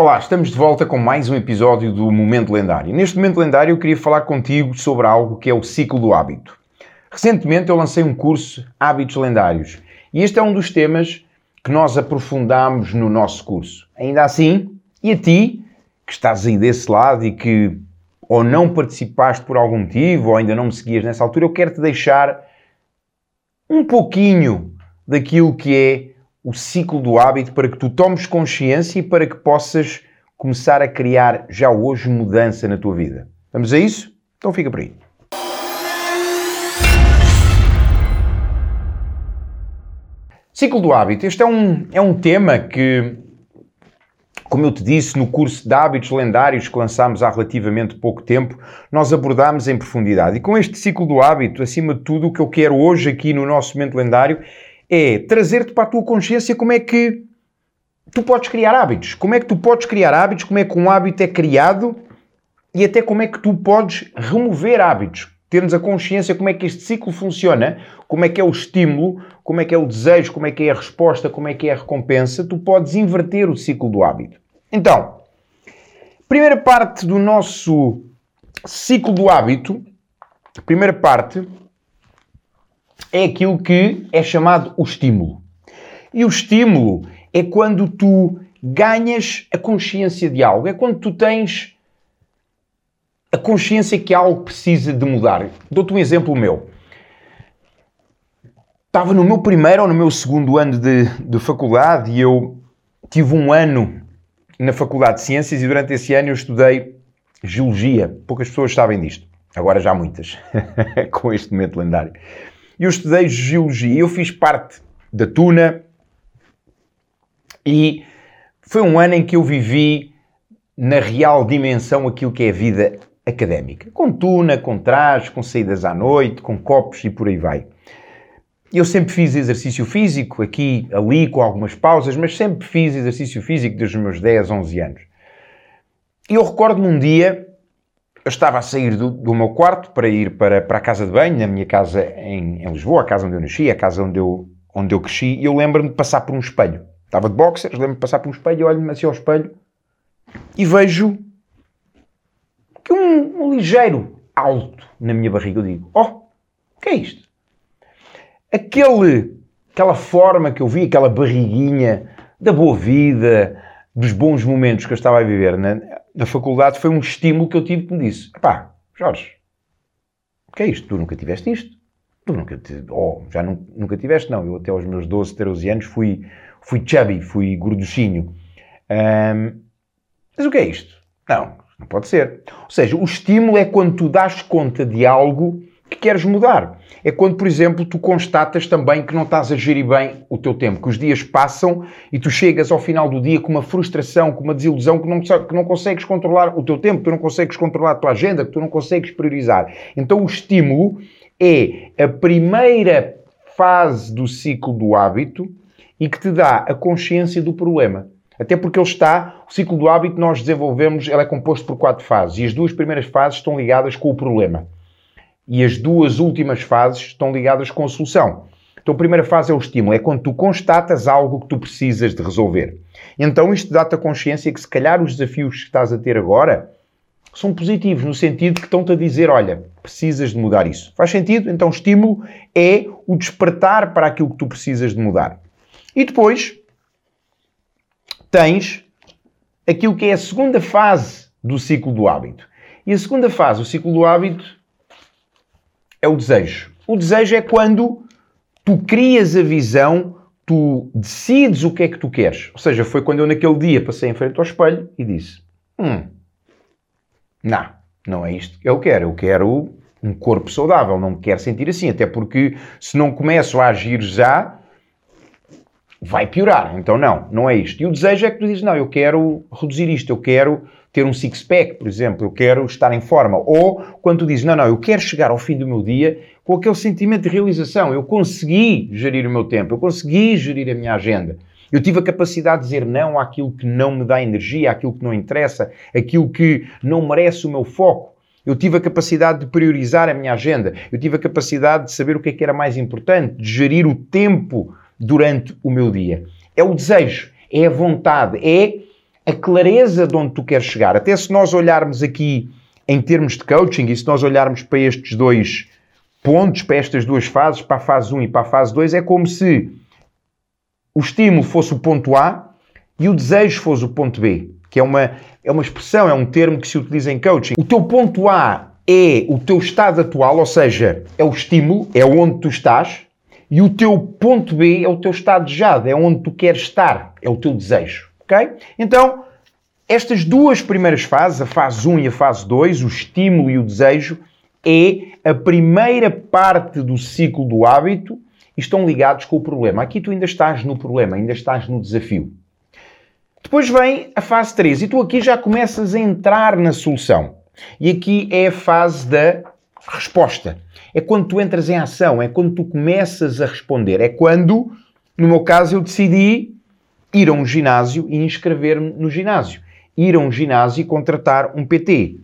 Olá, estamos de volta com mais um episódio do Momento Lendário. Neste Momento Lendário eu queria falar contigo sobre algo que é o ciclo do hábito. Recentemente eu lancei um curso Hábitos Lendários e este é um dos temas que nós aprofundamos no nosso curso. Ainda assim, e a ti, que estás aí desse lado e que ou não participaste por algum motivo ou ainda não me seguias nessa altura, eu quero te deixar um pouquinho daquilo que é o ciclo do hábito para que tu tomes consciência e para que possas começar a criar já hoje mudança na tua vida. Vamos a isso? Então fica por aí. Ciclo do hábito. Este é um, é um tema que, como eu te disse, no curso de hábitos lendários que lançámos há relativamente pouco tempo, nós abordámos em profundidade. E com este ciclo do hábito, acima de tudo, o que eu quero hoje aqui no nosso momento lendário é trazer-te para a tua consciência como é que tu podes criar hábitos. Como é que tu podes criar hábitos, como é que um hábito é criado e até como é que tu podes remover hábitos. Termos a consciência como é que este ciclo funciona, como é que é o estímulo, como é que é o desejo, como é que é a resposta, como é que é a recompensa. Tu podes inverter o ciclo do hábito. Então, primeira parte do nosso ciclo do hábito, primeira parte é aquilo que é chamado o estímulo. E o estímulo é quando tu ganhas a consciência de algo, é quando tu tens a consciência que algo precisa de mudar. Dou-te um exemplo meu. Estava no meu primeiro ou no meu segundo ano de, de faculdade e eu tive um ano na Faculdade de Ciências e durante esse ano eu estudei Geologia. Poucas pessoas sabem disto. Agora já muitas, com este momento lendário e eu estudei Geologia. Eu fiz parte da Tuna e foi um ano em que eu vivi na real dimensão aquilo que é a vida académica. Com tuna, com trajes, com saídas à noite, com copos e por aí vai. Eu sempre fiz exercício físico, aqui, ali, com algumas pausas, mas sempre fiz exercício físico desde os meus 10, 11 anos. E eu recordo-me um dia eu estava a sair do, do, meu quarto para ir para, para a casa de banho, na minha casa em, em, Lisboa, a casa onde eu nasci, a casa onde eu, onde eu cresci, e eu lembro-me de passar por um espelho. Estava de boxers, lembro-me de passar por um espelho, olho-me assim ao espelho e vejo que um, um, ligeiro alto na minha barriga. Eu digo, oh, o que é isto? Aquele, aquela forma que eu vi, aquela barriguinha da boa vida, dos bons momentos que eu estava a viver, né? Na faculdade foi um estímulo que eu tive que me disse: pá, Jorge, o que é isto? Tu nunca tiveste isto? Tu nunca, oh, já nunca tiveste? Não, eu até aos meus 12, 13 anos fui, fui chubby, fui gorduchinho. Um, mas o que é isto? Não, não pode ser. Ou seja, o estímulo é quando tu dás conta de algo que queres mudar. É quando, por exemplo, tu constatas também que não estás a gerir bem o teu tempo, que os dias passam e tu chegas ao final do dia com uma frustração, com uma desilusão, que não, que não consegues controlar o teu tempo, que tu não consegues controlar a tua agenda, que tu não consegues priorizar. Então o estímulo é a primeira fase do ciclo do hábito e que te dá a consciência do problema. Até porque ele está, o ciclo do hábito nós desenvolvemos, ele é composto por quatro fases e as duas primeiras fases estão ligadas com o problema e as duas últimas fases estão ligadas com a solução. Então, a primeira fase é o estímulo, é quando tu constatas algo que tu precisas de resolver. Então, isto dá-te a consciência que, se calhar, os desafios que estás a ter agora são positivos, no sentido que estão-te a dizer: olha, precisas de mudar isso. Faz sentido? Então, o estímulo é o despertar para aquilo que tu precisas de mudar. E depois tens aquilo que é a segunda fase do ciclo do hábito. E a segunda fase, o ciclo do hábito, é o desejo. O desejo é quando tu crias a visão, tu decides o que é que tu queres. Ou seja, foi quando eu naquele dia passei em frente ao espelho e disse: Hum, não, não é isto que eu quero. Eu quero um corpo saudável, não me quero sentir assim. Até porque se não começo a agir já, vai piorar. Então, não, não é isto. E o desejo é que tu dizes: Não, eu quero reduzir isto, eu quero ter um six-pack, por exemplo, eu quero estar em forma. Ou quando tu dizes, não, não, eu quero chegar ao fim do meu dia com aquele sentimento de realização. Eu consegui gerir o meu tempo, eu consegui gerir a minha agenda. Eu tive a capacidade de dizer não àquilo que não me dá energia, àquilo que não interessa, aquilo que não merece o meu foco. Eu tive a capacidade de priorizar a minha agenda. Eu tive a capacidade de saber o que é que era mais importante, de gerir o tempo durante o meu dia. É o desejo, é a vontade, é a clareza de onde tu queres chegar. Até se nós olharmos aqui em termos de coaching e se nós olharmos para estes dois pontos, para estas duas fases, para a fase 1 e para a fase 2, é como se o estímulo fosse o ponto A e o desejo fosse o ponto B, que é uma, é uma expressão, é um termo que se utiliza em coaching. O teu ponto A é o teu estado atual, ou seja, é o estímulo, é onde tu estás, e o teu ponto B é o teu estado desejado, é onde tu queres estar, é o teu desejo, ok? Então, estas duas primeiras fases, a fase 1 e a fase 2, o estímulo e o desejo, é a primeira parte do ciclo do hábito e estão ligados com o problema. Aqui tu ainda estás no problema, ainda estás no desafio. Depois vem a fase 3 e tu aqui já começas a entrar na solução. E aqui é a fase da resposta. É quando tu entras em ação, é quando tu começas a responder. É quando, no meu caso, eu decidi ir a um ginásio e inscrever-me no ginásio. Ir a um ginásio e contratar um PT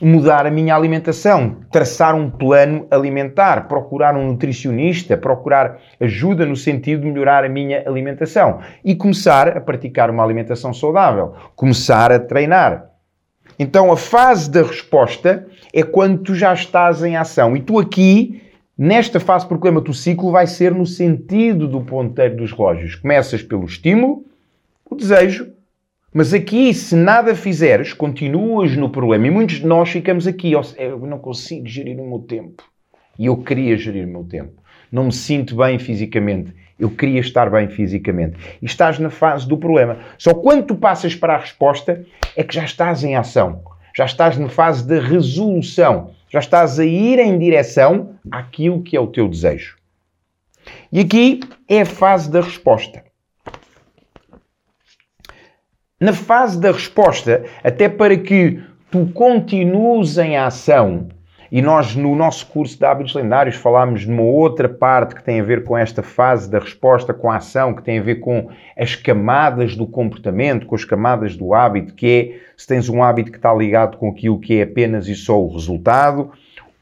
mudar a minha alimentação, traçar um plano alimentar, procurar um nutricionista, procurar ajuda no sentido de melhorar a minha alimentação. E começar a praticar uma alimentação saudável, começar a treinar. Então a fase da resposta é quando tu já estás em ação. E tu aqui Nesta fase, problema do ciclo vai ser no sentido do ponteiro dos relógios. Começas pelo estímulo, o desejo, mas aqui, se nada fizeres, continuas no problema. E muitos de nós ficamos aqui. Eu não consigo gerir o meu tempo. E eu queria gerir o meu tempo. Não me sinto bem fisicamente. Eu queria estar bem fisicamente. E estás na fase do problema. Só quando tu passas para a resposta é que já estás em ação. Já estás na fase da resolução. Já estás a ir em direção àquilo que é o teu desejo. E aqui é a fase da resposta. Na fase da resposta, até para que tu continues em ação, e nós no nosso curso de hábitos lendários falámos de uma outra parte que tem a ver com esta fase da resposta, com a ação, que tem a ver com as camadas do comportamento, com as camadas do hábito, que é se tens um hábito que está ligado com aquilo que é apenas e só o resultado,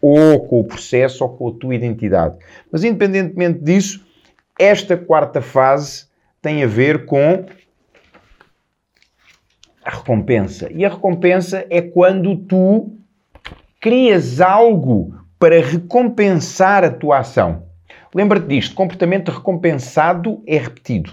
ou com o processo, ou com a tua identidade. Mas independentemente disso, esta quarta fase tem a ver com a recompensa. E a recompensa é quando tu crias algo para recompensar a tua ação. Lembra-te disto: comportamento recompensado é repetido,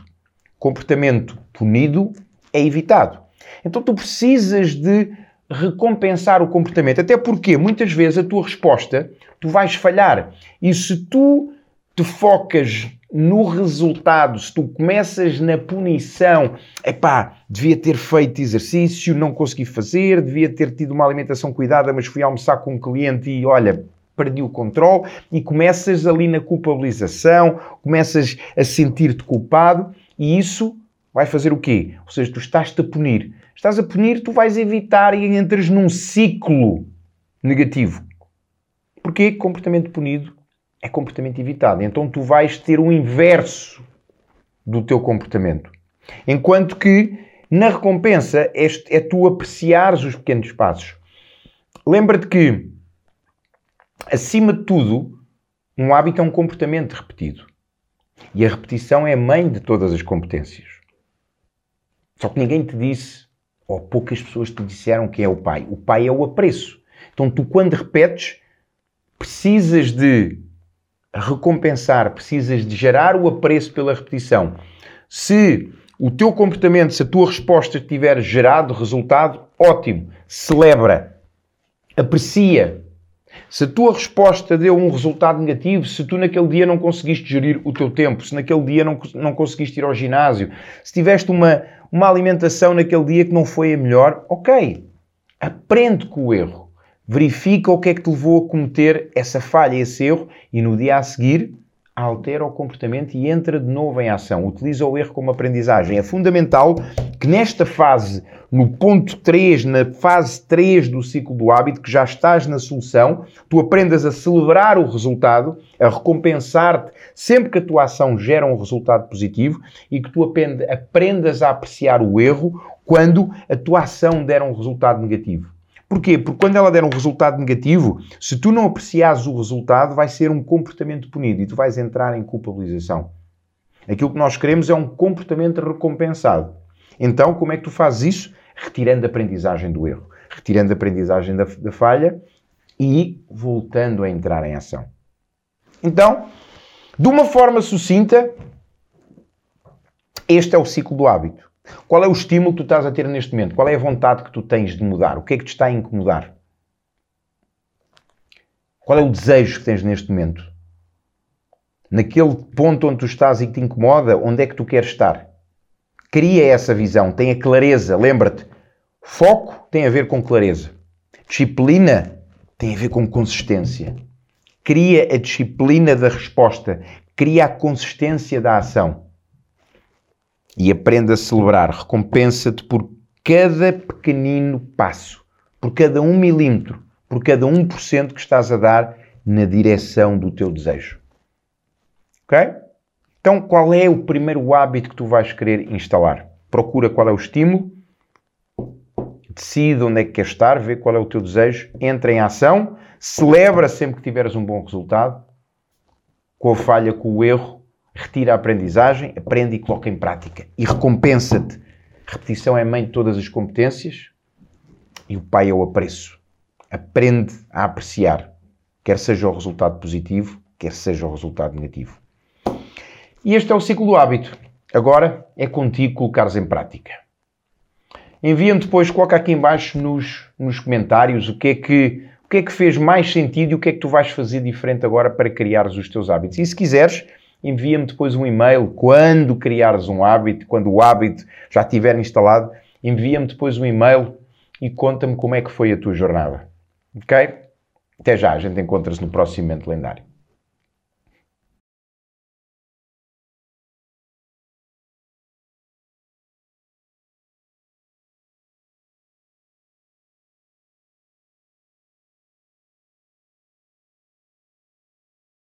comportamento punido é evitado. Então tu precisas de recompensar o comportamento, até porque muitas vezes a tua resposta tu vais falhar. E se tu te focas no resultado, se tu começas na punição, epá, devia ter feito exercício, não consegui fazer, devia ter tido uma alimentação cuidada, mas fui almoçar com um cliente e olha, perdi o controle e começas ali na culpabilização, começas a sentir-te culpado e isso vai fazer o quê? Ou seja, tu estás-te a punir. Estás a punir, tu vais evitar e entras num ciclo negativo. Porquê? Comportamento punido é comportamento evitado. Então tu vais ter o inverso do teu comportamento. Enquanto que na recompensa é tu apreciares os pequenos passos. Lembra-te que, acima de tudo, um hábito é um comportamento repetido. E a repetição é a mãe de todas as competências. Só que ninguém te disse, ou poucas pessoas te disseram que é o pai. O pai é o apreço. Então tu, quando repetes, precisas de recompensar, precisas de gerar o apreço pela repetição. Se o teu comportamento, se a tua resposta tiver gerado resultado, ótimo, celebra, aprecia. Se a tua resposta deu um resultado negativo, se tu naquele dia não conseguiste gerir o teu tempo, se naquele dia não, não conseguiste ir ao ginásio, se tiveste uma, uma alimentação naquele dia que não foi a melhor, ok, aprende com o erro verifica o que é que te levou a cometer essa falha, esse erro, e no dia a seguir altera o comportamento e entra de novo em ação. Utiliza o erro como aprendizagem. É fundamental que nesta fase, no ponto 3, na fase 3 do ciclo do hábito, que já estás na solução, tu aprendas a celebrar o resultado, a recompensar-te sempre que a tua ação gera um resultado positivo e que tu aprendas a apreciar o erro quando a tua ação der um resultado negativo. Porquê? Porque quando ela der um resultado negativo, se tu não apreciares o resultado, vai ser um comportamento punido e tu vais entrar em culpabilização. Aquilo que nós queremos é um comportamento recompensado. Então, como é que tu fazes isso? Retirando a aprendizagem do erro, retirando a aprendizagem da, da falha e voltando a entrar em ação. Então, de uma forma sucinta, este é o ciclo do hábito. Qual é o estímulo que tu estás a ter neste momento? Qual é a vontade que tu tens de mudar? O que é que te está a incomodar? Qual é o desejo que tens neste momento? Naquele ponto onde tu estás e que te incomoda, onde é que tu queres estar? Cria essa visão, tenha clareza. Lembra-te, foco tem a ver com clareza. Disciplina tem a ver com consistência. Cria a disciplina da resposta, cria a consistência da ação. E aprenda a celebrar. Recompensa-te por cada pequenino passo, por cada um milímetro, por cada 1% que estás a dar na direção do teu desejo. Ok? Então, qual é o primeiro hábito que tu vais querer instalar? Procura qual é o estímulo, decide onde é que queres estar, vê qual é o teu desejo, entra em ação, celebra sempre que tiveres um bom resultado, com a falha, com o erro, retira a aprendizagem, aprende e coloca em prática. E recompensa-te. Repetição é mãe de todas as competências e o pai é o apreço aprende a apreciar, quer seja o resultado positivo, quer seja o resultado negativo. E este é o ciclo do hábito. Agora é contigo colocares em prática. Envia-me depois, coloca aqui embaixo nos, nos comentários o que, é que, o que é que fez mais sentido e o que é que tu vais fazer diferente agora para criares os teus hábitos. E se quiseres, envia-me depois um e-mail quando criares um hábito, quando o hábito já estiver instalado, envia-me depois um e-mail e conta-me como é que foi a tua jornada. Ok? Até já, a gente encontra-se no próximo Mente Lendário.